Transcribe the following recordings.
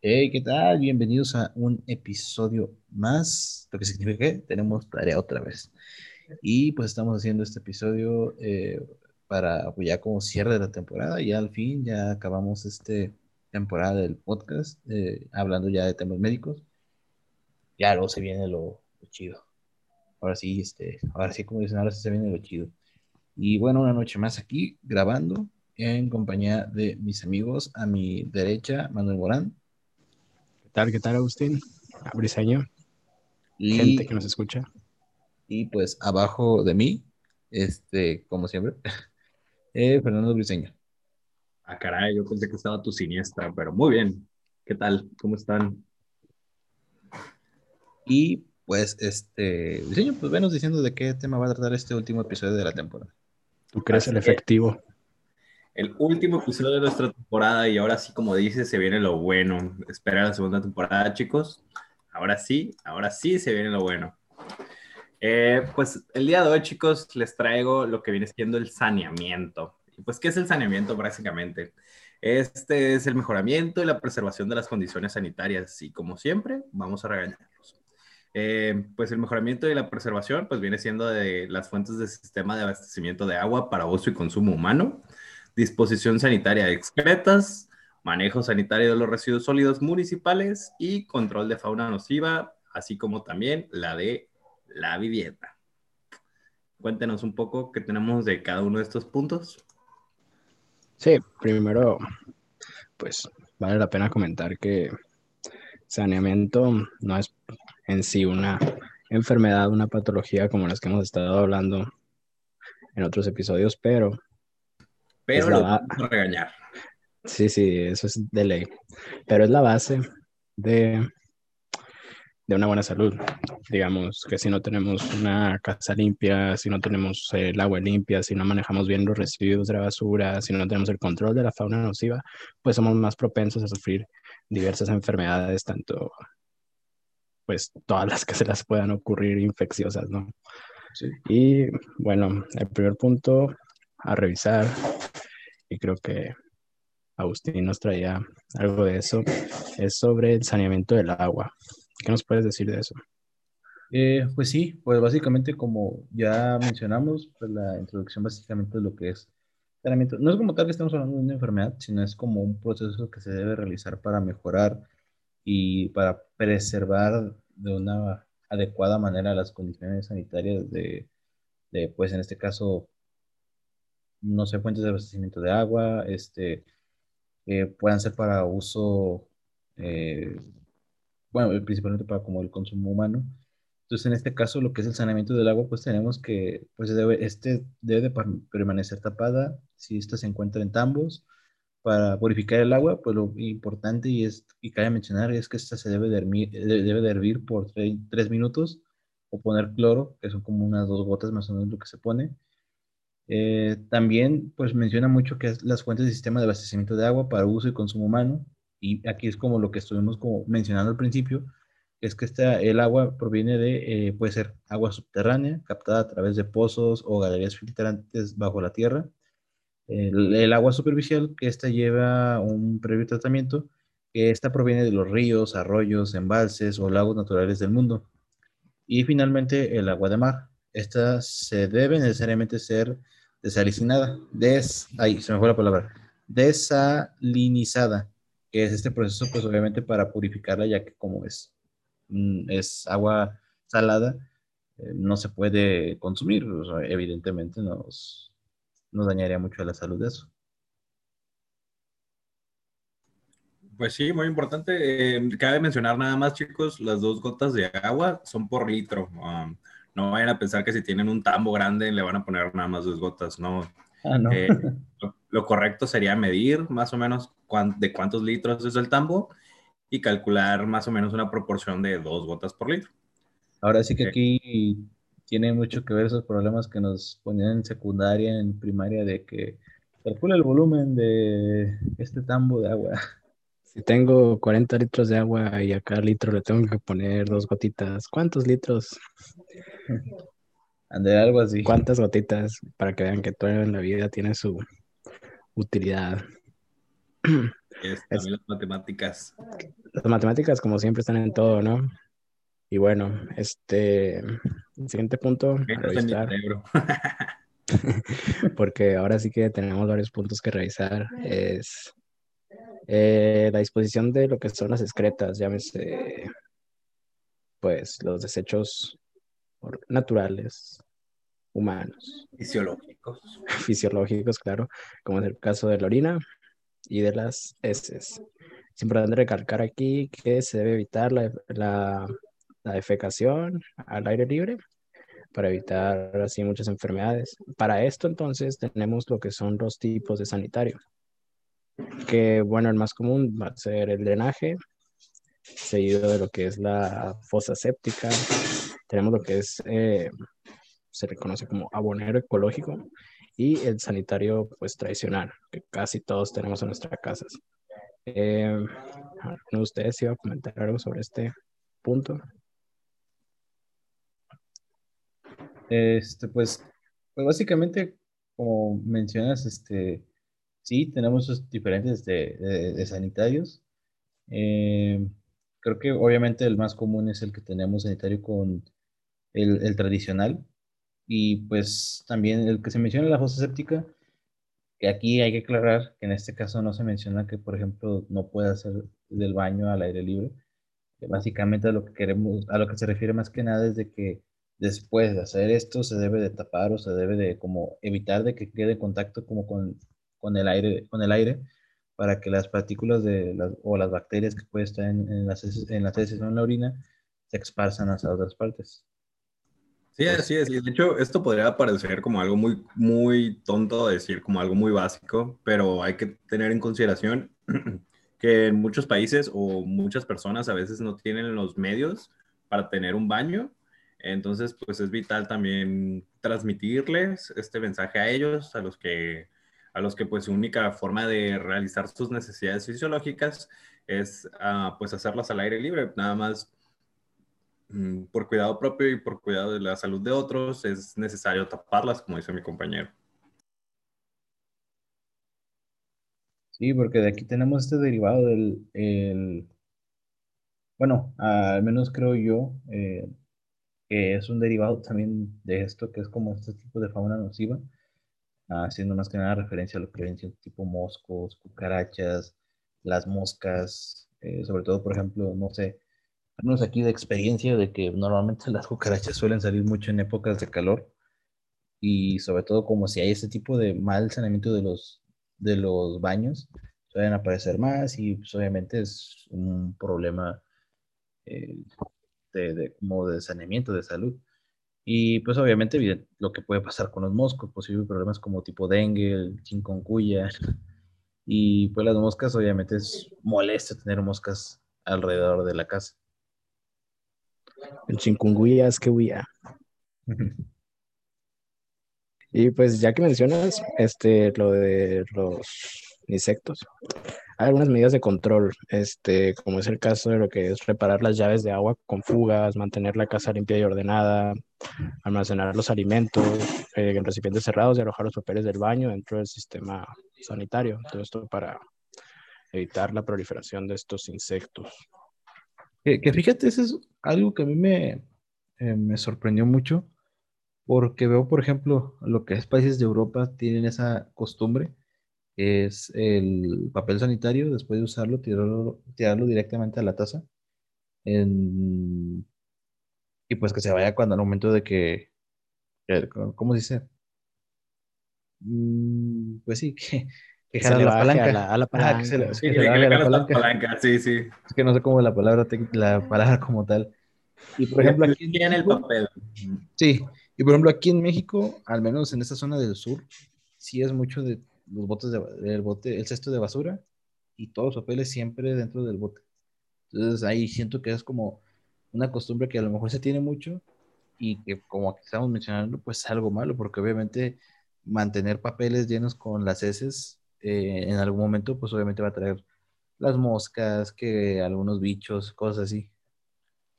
Hey, ¿qué tal? Bienvenidos a un episodio más, lo que significa que tenemos tarea otra vez. Y pues estamos haciendo este episodio eh, para pues, ya como cierre de la temporada, y al fin ya acabamos esta temporada del podcast, eh, hablando ya de temas médicos. Ya luego se viene lo, lo, chido. Ahora sí, este, ahora sí, como dicen, ahora se viene lo chido. Y bueno, una noche más aquí grabando en compañía de mis amigos. A mi derecha, Manuel Morán. ¿Qué tal, qué tal, Agustín? Briseño. Y, gente que nos escucha. Y pues abajo de mí, este, como siempre, eh, Fernando Briseño. Ah, caray, yo pensé que estaba tu siniestra, pero muy bien. ¿Qué tal? ¿Cómo están? Y pues, este, Briseño, pues venos diciendo de qué tema va a tratar este último episodio de la temporada. ¿Tú crees el efectivo? El último episodio de nuestra temporada y ahora sí, como dices, se viene lo bueno. Espera la segunda temporada, chicos. Ahora sí, ahora sí se viene lo bueno. Eh, pues el día de hoy, chicos, les traigo lo que viene siendo el saneamiento. Pues, ¿qué es el saneamiento básicamente? Este es el mejoramiento y la preservación de las condiciones sanitarias. Y como siempre, vamos a regañarlos. Eh, pues el mejoramiento y la preservación, pues viene siendo de las fuentes del sistema de abastecimiento de agua para uso y consumo humano, disposición sanitaria de excretas, manejo sanitario de los residuos sólidos municipales y control de fauna nociva, así como también la de la vivienda. Cuéntenos un poco qué tenemos de cada uno de estos puntos. Sí, primero, pues vale la pena comentar que saneamiento no es en sí una enfermedad, una patología como las que hemos estado hablando en otros episodios, pero... Pero lo vamos a regañar. Sí, sí, eso es de ley. Pero es la base de, de una buena salud. Digamos que si no tenemos una casa limpia, si no tenemos el agua limpia, si no manejamos bien los residuos de la basura, si no tenemos el control de la fauna nociva, pues somos más propensos a sufrir diversas enfermedades, tanto pues todas las que se las puedan ocurrir infecciosas, ¿no? Sí. Y bueno, el primer punto a revisar, y creo que Agustín nos traía algo de eso, es sobre el saneamiento del agua. ¿Qué nos puedes decir de eso? Eh, pues sí, pues básicamente como ya mencionamos, pues la introducción básicamente de lo que es saneamiento. No es como tal que estamos hablando de una enfermedad, sino es como un proceso que se debe realizar para mejorar y para preservar de una adecuada manera las condiciones sanitarias de pues en este caso, no sé, fuentes de abastecimiento de agua, este, eh, puedan ser para uso, eh, bueno, principalmente para como el consumo humano. Entonces, en este caso, lo que es el saneamiento del agua, pues tenemos que, pues debe, este debe de permanecer tapada si esta se encuentra en tambos para purificar el agua, pues lo importante y, es, y cabe mencionar es que esta se debe de hervir, debe de hervir por tres minutos o poner cloro, que son como unas dos gotas más o menos lo que se pone. Eh, también pues menciona mucho que es las fuentes del sistema de abastecimiento de agua para uso y consumo humano y aquí es como lo que estuvimos como mencionando al principio, es que esta, el agua proviene de, eh, puede ser agua subterránea captada a través de pozos o galerías filtrantes bajo la tierra, el, agua superficial, que esta lleva un previo tratamiento, que esta proviene de los ríos, arroyos, embalses o lagos naturales del mundo. Y finalmente el agua de mar. Esta se debe necesariamente ser desalinizada, se me fue la palabra, desalinizada, que es este proceso pues obviamente para purificarla ya que como es, mm, es agua salada, eh, no se puede consumir, evidentemente nos, nos dañaría mucho a la salud de eso. Pues sí, muy importante. Eh, cabe mencionar nada más, chicos, las dos gotas de agua son por litro. Um, no vayan a pensar que si tienen un tambo grande le van a poner nada más dos gotas, no. Ah, no. Eh, lo, correcto sería medir más o menos de cuántos litros es el tambo y calcular más o menos una proporción de dos gotas por litro. Ahora sí que eh, aquí tiene mucho que ver esos problemas que nos ponían en secundaria, en primaria, de que calcula el volumen de este tambo de agua. Si tengo 40 litros de agua y a cada litro le tengo que poner dos gotitas, ¿cuántos litros? Ande algo así. ¿Cuántas gotitas? Para que vean que todo en la vida tiene su utilidad. Es, las matemáticas. Las matemáticas, como siempre, están en todo, ¿no? Y bueno, este, el siguiente punto, a revisar, porque ahora sí que tenemos varios puntos que revisar, es eh, la disposición de lo que son las excretas, llámese, pues, los desechos naturales, humanos. Fisiológicos. Fisiológicos, claro, como es el caso de la orina y de las heces. Es importante recalcar aquí que se debe evitar la, la, la defecación al aire libre para evitar así muchas enfermedades. Para esto entonces tenemos lo que son los tipos de sanitario, que bueno, el más común va a ser el drenaje, seguido de lo que es la fosa séptica, tenemos lo que es, eh, se reconoce como abonero ecológico y el sanitario pues tradicional, que casi todos tenemos en nuestras casas. Eh, ¿Alguno de ustedes iba a comentar algo sobre este punto? Este, pues, pues básicamente, como mencionas, este, sí, tenemos diferentes de, sanitarios. Eh, creo que obviamente el más común es el que tenemos sanitario con el, tradicional. Y pues también el que se menciona la fosa séptica, que aquí hay que aclarar que en este caso no se menciona que, por ejemplo, no puede hacer del baño al aire libre. Básicamente a lo que queremos, a lo que se refiere más que nada es de que después de hacer esto se debe de tapar o se debe de como evitar de que quede contacto como con, con el aire, con el aire para que las partículas de las, o las bacterias que pueden estar en, las en las heces o en la orina se esparzan hacia otras partes. Sí, así es. Y de hecho, esto podría parecer como algo muy, muy tonto decir, como algo muy básico, pero hay que tener en consideración que en muchos países o muchas personas a veces no tienen los medios para tener un baño. Entonces, pues es vital también transmitirles este mensaje a ellos, a los que, a los que pues su única forma de realizar sus necesidades fisiológicas es uh, pues hacerlas al aire libre. Nada más por cuidado propio y por cuidado de la salud de otros, es necesario taparlas, como dice mi compañero. Sí, porque de aquí tenemos este derivado del, el, bueno, al menos creo yo, eh, que es un derivado también de esto, que es como este tipo de fauna nociva, haciendo más que nada referencia a lo que ven tipo moscos, cucarachas, las moscas, eh, sobre todo, por ejemplo, no sé, tenemos aquí de experiencia de que normalmente las cucarachas suelen salir mucho en épocas de calor y sobre todo como si hay este tipo de mal saneamiento de los, de los baños, suelen aparecer más y pues, obviamente es un problema eh, de, como de saneamiento de salud. Y pues obviamente lo que puede pasar con los moscos, posibles problemas como tipo dengue, chikungunya. Y pues las moscas obviamente es molesto tener moscas alrededor de la casa. El chikungunya es que huía. Y pues ya que mencionas este, lo de los insectos, hay algunas medidas de control, este, como es el caso de lo que es reparar las llaves de agua con fugas, mantener la casa limpia y ordenada, almacenar los alimentos eh, en recipientes cerrados y alojar los papeles del baño dentro del sistema sanitario. Todo esto para evitar la proliferación de estos insectos. Que, fíjate, eso es algo que a mí me, eh, me sorprendió mucho, porque veo, por ejemplo, lo que es países de Europa tienen esa costumbre, es el papel sanitario, después de usarlo, tirarlo, tirarlo directamente a la taza. y pues que se vaya cuando al momento de que, ¿cómo se dice? Mm, pues sí, que, que jala la palanca. A la, a la palanca. sí, la palanca. Sí, sí. Es que no sé cómo la palabra, la palabra como tal. Y por ejemplo, aquí en el papel. Sí, y por ejemplo, aquí en México, al menos en esta zona del sur, sí es mucho de los botes de, del bote, el cesto de basura y todos los papeles siempre dentro del bote. Entonces ahí siento que es como una costumbre que a lo mejor se tiene mucho y que como aquí estamos mencionando, pues es algo malo, porque obviamente mantener papeles llenos con las heces eh, en algún momento, pues obviamente va a traer las moscas, que algunos bichos, cosas así.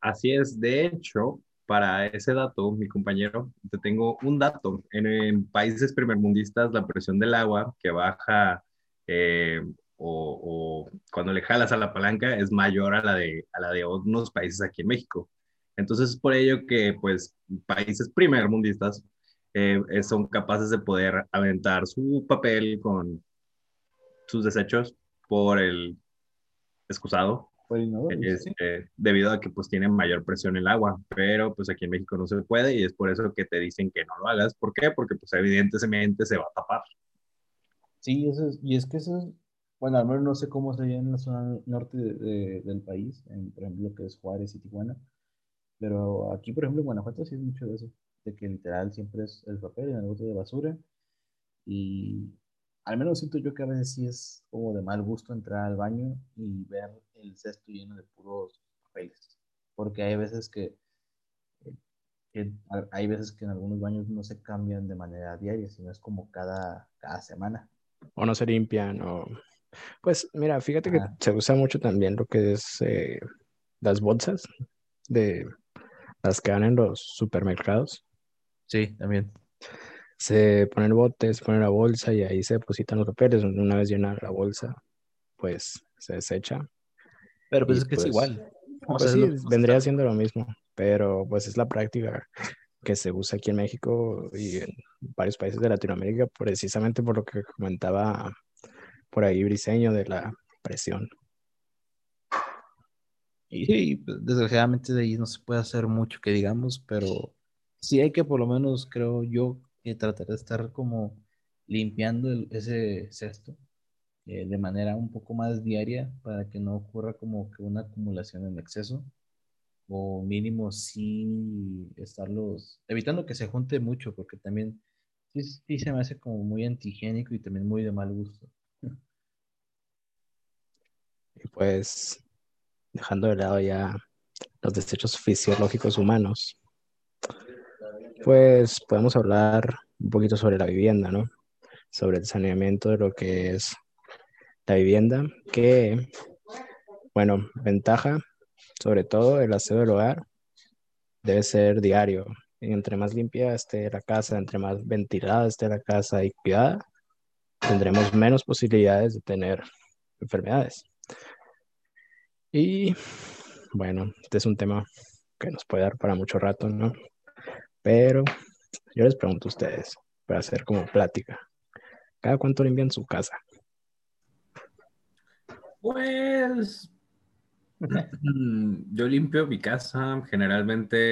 Así es, de hecho, para ese dato, mi compañero, te tengo un dato. En, países primermundistas, la presión del agua que baja eh, o, cuando le jalas a la palanca es mayor a la de, a la de unos países aquí en México. Entonces, por ello que, pues, países primermundistas eh, eh, son capaces de poder aventar su papel con sus desechos por el excusado, este, debido a que pues tienen mayor presión el agua, pero pues aquí en México no se puede y es por eso que te dicen que no lo hagas. ¿Por qué? Porque pues evidentemente se va a tapar. Sí, eso es, y es que eso es, bueno, al menos no sé cómo sería en la zona norte del país, en, por ejemplo, lo que es Juárez y Tijuana, pero aquí, por ejemplo, en Guanajuato sí es mucho de eso, de que literal siempre es el papel en el bote de basura y al menos siento yo que a veces sí es como de mal gusto entrar al baño y ver el cesto lleno de puros papeles, porque hay veces que, eh, hay veces que en algunos baños no se cambian de manera diaria, sino es como cada, cada semana o no se limpian o pues mira, fíjate que se usa mucho también lo que es eh, las bolsas de las que dan en los supermercados. Sí, también. Se ponen botes, se pone la bolsa y ahí se depositan los papeles. Una vez llena la bolsa, pues se desecha. Pero pues es que es pues, igual. Pues sí, vendría siendo lo mismo, pero pues es la práctica que se usa aquí en México y en varios países de Latinoamérica, precisamente por lo que comentaba por ahí Briseño de la presión. Y sí, pues, desgraciadamente de ahí no se puede hacer mucho que digamos, pero sí hay que por lo menos, creo yo, que tratar de estar como limpiando ese cesto eh, de manera un poco más diaria para que no ocurra como que una acumulación en exceso o mínimo sí estarlos, evitando que se junte mucho, porque también sí, se me hace como muy antigénico y también muy de mal gusto. Y pues, dejando de lado ya los desechos fisiológicos humanos, pues podemos hablar un poquito sobre la vivienda, ¿no? Sobre el saneamiento de lo que es la vivienda, que, bueno, ventaja sobre todo el aseo del hogar debe ser diario. Y entre más limpia esté la casa, entre más ventilada esté la casa y cuidada, tendremos menos posibilidades de tener enfermedades. Y bueno, este es un tema que nos puede dar para mucho rato, ¿no? Pero yo les pregunto a ustedes, para hacer como plática, ¿cada cuánto limpian su casa? Pues Mm, yo limpio mi casa generalmente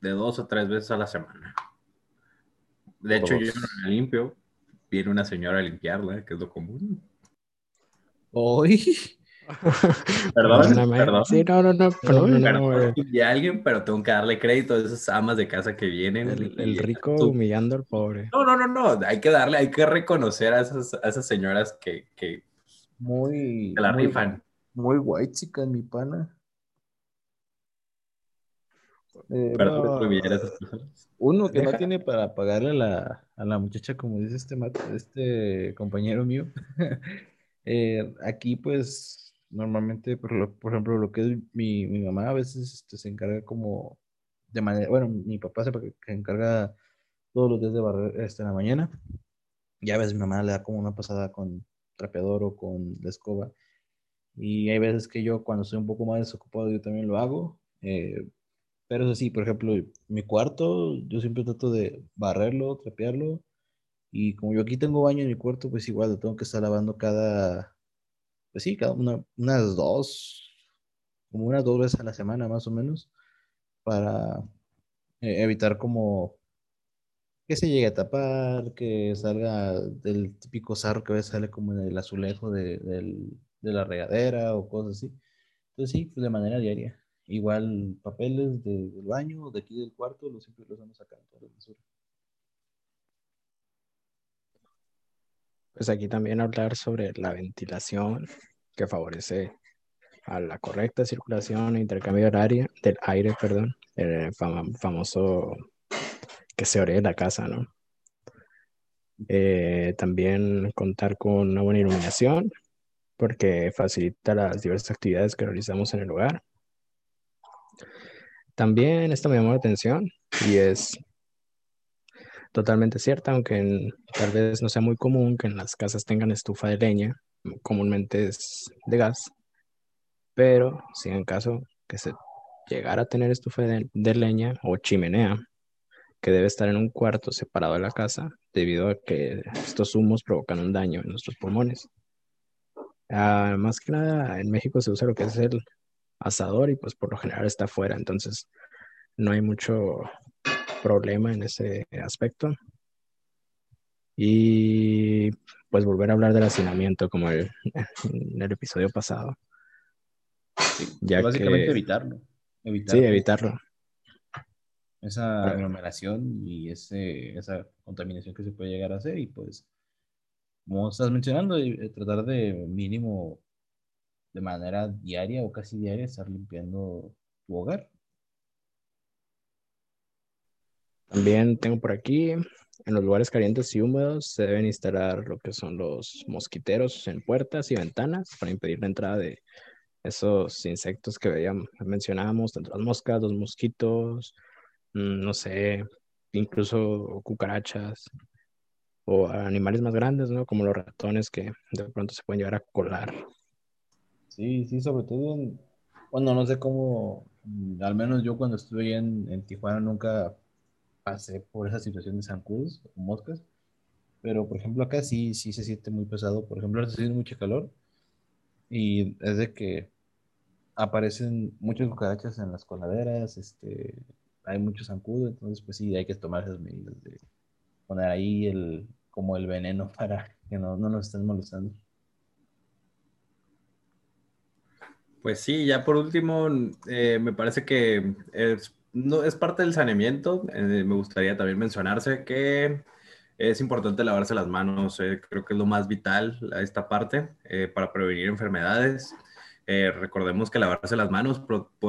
de dos o tres veces a la semana. De hecho, yo no la limpio. Viene una señora a limpiarla, que es lo común. Hoy. Perdón, perdón. Sí, no, no, no. Perdón, y alguien, pero tengo que darle crédito a esas amas de casa que vienen. El, rico humillando al pobre. No, no, no, no. Hay que darle, hay que reconocer a esas, a esas señoras que, que muy. la rifan muy white chica mi pana. Eh, uno que no tiene para pagarle a la, a la muchacha, como dice este, este compañero mío. Eh, aquí, pues, normalmente, por, por, ejemplo, lo que es mi, mi mamá, a veces este, se encarga como de manera, bueno, mi papá se, encarga todos los días de barrer este, en la mañana. Y a veces mi mamá le da como una pasada con trapeador o con la escoba y hay veces que yo cuando estoy un poco más desocupado yo también lo hago. Eh, pero eso sí, por ejemplo, mi cuarto, yo siempre trato de barrerlo, trapearlo. Y como yo aquí tengo baño en mi cuarto, pues igual lo tengo que estar lavando cada, pues sí, cada una, unas dos, como unas dos veces a la semana más o menos, para eh, evitar como que se llegue a tapar, que salga del típico sarro que a veces sale como en el azulejo del, de la regadera o cosas así. Entonces sí, pues de manera diaria. Igual papeles del baño, de aquí del cuarto, los siempre los vamos sacando toda la basura. Pues aquí también hablar sobre la ventilación que favorece a la correcta circulación e intercambio del del aire, perdón, el famoso que se ore la casa, ¿no? Eh, también contar con una buena iluminación, porque facilita las diversas actividades que realizamos en el hogar. También esta me llamó la atención y es totalmente cierta, aunque tal vez no sea muy común que en las casas tengan estufa de leña, comúnmente es de gas, pero si en caso que se llegara a tener estufa de, leña o chimenea, que debe estar en un cuarto separado de la casa debido a que estos humos provocan un daño en nuestros pulmones. Ah, más que nada en México se usa lo que es el asador y pues por lo general está afuera, entonces no hay mucho problema en ese aspecto. Y pues volver a hablar del hacinamiento como el, en el episodio pasado. ya básicamente evitarlo, evitarlo. Sí, evitarlo. Esa aglomeración y ese, esa contaminación que se puede llegar a hacer y pues, como estás mencionando, eh, tratar de mínimo de manera diaria o casi diaria estar limpiando tu hogar. También tengo por aquí, en los lugares calientes y húmedos se deben instalar lo que son los mosquiteros en puertas y ventanas para impedir la entrada de esos insectos que veíamos, mencionábamos, tanto las moscas, los mosquitos, mm, no sé, incluso cucarachas o animales más grandes, ¿no? Como los ratones que de pronto se pueden llegar a colar. Sí, sí, sobre todo, bueno, no sé cómo, mm, al menos yo cuando estuve en, en Tijuana nunca pasé por esa situación de zancudos o moscas, pero por ejemplo acá sí, sí se siente muy pesado, por ejemplo ahora se siente mucho calor y es de que aparecen muchas cucarachas en las coladeras, este, hay mucho zancudo, entonces pues sí, hay que tomar esas medidas de poner ahí el, como el veneno para que no, no nos estén molestando. Pues sí, ya por último, eh, me parece que es no, es parte del saneamiento. Eh, me gustaría también mencionarse que es importante lavarse las manos. Eh, creo que es lo más vital a esta parte eh, para prevenir enfermedades. recordemos que lavarse las manos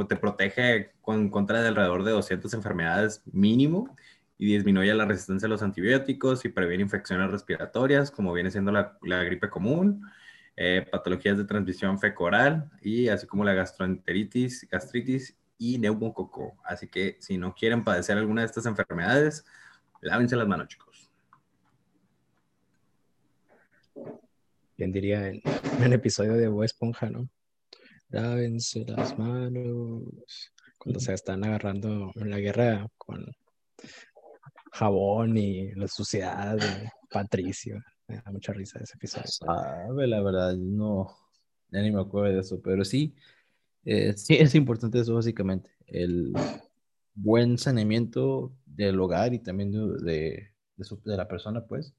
te protege con, contra de alrededor de 200 enfermedades mínimo y disminuye la resistencia a los antibióticos y previene infecciones respiratorias, como viene siendo la, la gripe común, patologías de transmisión fecoral y así como la gastroenteritis, gastritis y neumococo. Así que si no quieren padecer alguna de estas enfermedades, lávense las manos, chicos. Bien diría en, el episodio de Bob Esponja, ¿no? Lávense las manos. Cuando se están agarrando en la guerra con jabón y la suciedad de Patricio. Me da mucha risa ese episodio. Sabe, la verdad, no, ya ni me acuerdo de eso, pero sí, eh, sí, es importante eso básicamente, el buen saneamiento del hogar y también de, de, la persona, pues,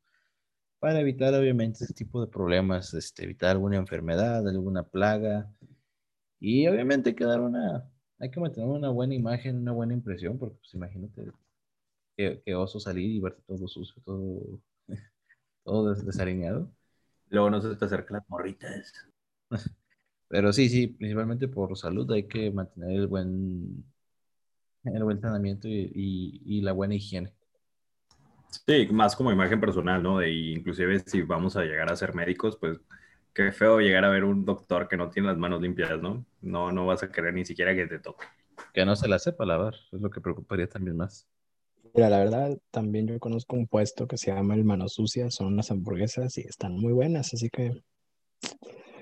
para evitar obviamente ese tipo de problemas, este, evitar alguna enfermedad, alguna plaga y obviamente quedar una, hay que mantener una buena imagen, una buena impresión, porque pues imagínate que, oso salir y verte todo sucio, todo, todo desalineado. Luego no se te acerca las morritas. Pero sí, sí, principalmente por salud hay que mantener el buen, el buen saneamiento y, la buena higiene. Sí, más como imagen personal, ¿no? De, inclusive si vamos a llegar a ser médicos, pues qué feo llegar a ver un doctor que no tiene las manos limpias, ¿no? No, no vas a querer ni siquiera que te toque. Que no se la sepa lavar, es lo que preocuparía también más. Mira, la verdad, también yo conozco un puesto que se llama el Mano Sucia, son unas hamburguesas y están muy buenas, así que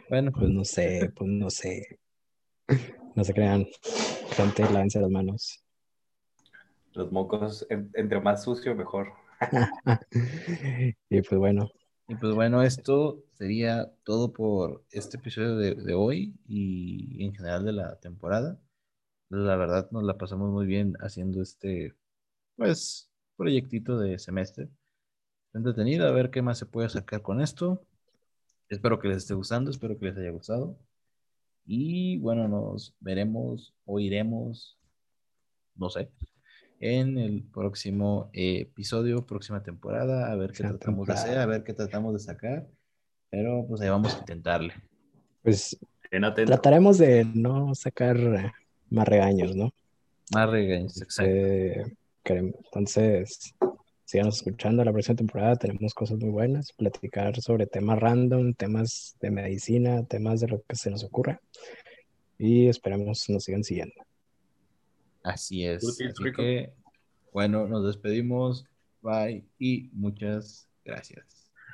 bueno, pues no sé, pues no sé. No se crean. Gente, lávense las manos. Los mocos, entre más sucio, mejor. y pues bueno. Y pues bueno, esto sería todo por este episodio de, hoy y en general de la temporada. La verdad nos la pasamos muy bien haciendo este, pues, proyectito de semestre. Entretenido, a ver qué más se puede sacar con esto. Espero que les esté gustando, espero que les haya gustado. Y bueno, nos veremos, oiremos, no sé, en el próximo episodio, próxima temporada, a ver qué tratamos de hacer, a ver qué tratamos de sacar. Pero pues ahí vamos a intentarle. Pues trataremos de no sacar más regaños, ¿no? Más regaños, exacto. Eh, entonces, síganos escuchando la próxima temporada. Tenemos cosas muy buenas, platicar sobre temas random, temas de medicina, temas de lo que se nos ocurra. Y esperamos nos sigan siguiendo. Así es. Así que, bueno, nos despedimos. Bye y muchas gracias.